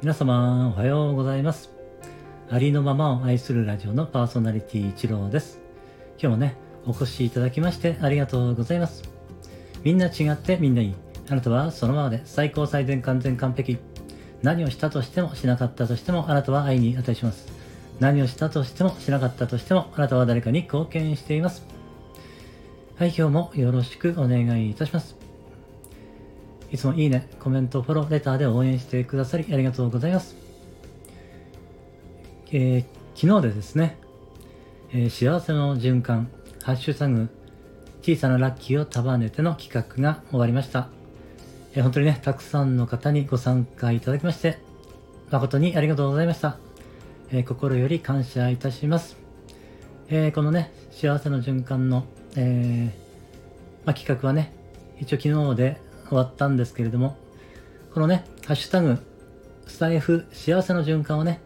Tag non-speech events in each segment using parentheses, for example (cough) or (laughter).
皆様、おはようございます。ありのままを愛するラジオのパーソナリティ一郎です。今日もね、お越しいただきましてありがとうございます。みんな違ってみんないい。あなたはそのままで最高最善完全完璧。何をしたとしてもしなかったとしてもあなたは愛に値します。何をしたとしてもしなかったとしてもあなたは誰かに貢献しています。はい、今日もよろしくお願いいたします。いつもいいね、コメント、フォロー、レターで応援してくださりありがとうございます。えー、昨日でですね、えー、幸せの循環、ハッシュタグ、小さなラッキーを束ねての企画が終わりました。えー、本当にね、たくさんの方にご参加いただきまして、誠にありがとうございました。え心より感謝いたします。えこのね、幸せの循環の、えまあ、企画はね、一応昨日で終わったんですけれども、このね、ハッシュタグ、スタイフ幸せの循環をね、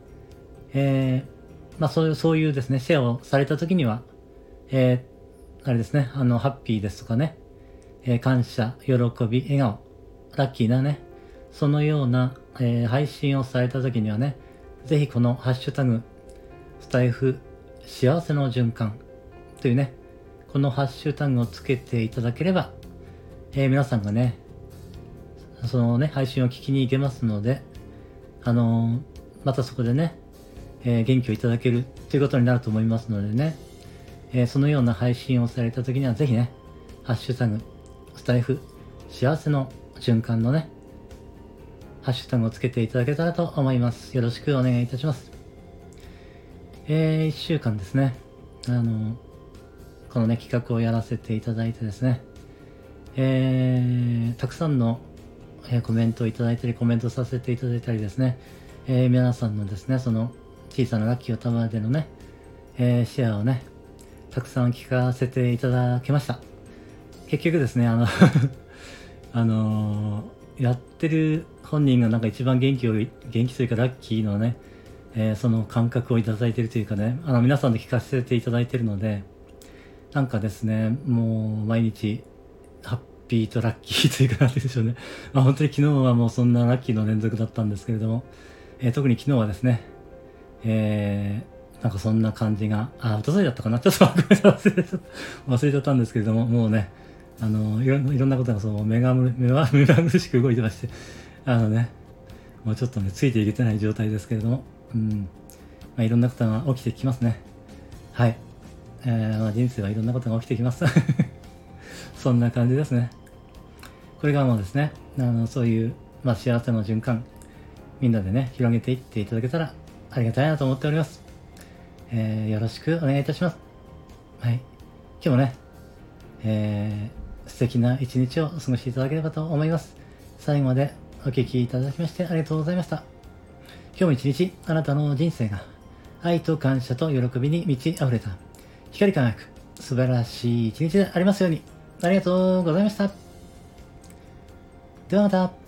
えー、まあそういう、そういうですね、シェアをされた時には、えー、あれですね、あの、ハッピーですとかね、えー、感謝、喜び、笑顔、ラッキーなね、そのような、えー、配信をされた時にはね、ぜひこのハッシュタグ、スタイフ幸せの循環というね、このハッシュタグをつけていただければ、えー、皆さんがね、そのね、配信を聞きに行けますので、あの、またそこでね、えー、元気をいただけるということになると思いますのでね、えー、そのような配信をされた時にはぜひね、ハッシュタグ、スタイフ、幸せの循環のね、ハッシュタグをつけていただけたらと思います。よろしくお願いいたします。えー、1週間ですね、あのこのね、企画をやらせていただいてですね、えー、たくさんのえ、コメントをいただいたり、コメントさせていただいたりですね、えー、皆さんのですね、その小さな楽器を束でのね、えー、シェアをね、たくさん聞かせていただきました。結局ですね、あの (laughs) あのー、やってる本人がなんか一番元気を、元気というかラッキーのね、えー、その感覚をいただいてるというかね、あの皆さんで聞かせていただいてるので、なんかですね、もう毎日ピーとラッキーというか、なんでしょうね。(laughs) まあ本当に昨日はもうそんなラッキーの連続だったんですけれども、えー、特に昨日はですね、えー、なんかそんな感じが、あ、おとといだったかな？ちょっとごめんなさい、(laughs) 忘れちゃったんですけれども、もうね、あの、いろいろんなことがそう目が目が (laughs) 目まぐるしく動いてまして、あのね、もうちょっとね、ついていけてない状態ですけれども、うん、まあ、いろんなことが起きてきますね。はい。えー、まあ、人生はいろんなことが起きてきます。そんな感じですね。これがもですね、あのそういう、まあ、幸せの循環、みんなでね、広げていっていただけたらありがたいなと思っております。えー、よろしくお願いいたします。はい。今日もね、えー、素敵な一日を過ごしていただければと思います。最後までお聴きいただきましてありがとうございました。今日も一日、あなたの人生が愛と感謝と喜びに満ち溢れた光り輝く素晴らしい一日でありますように。ありがとうございました。ではまた。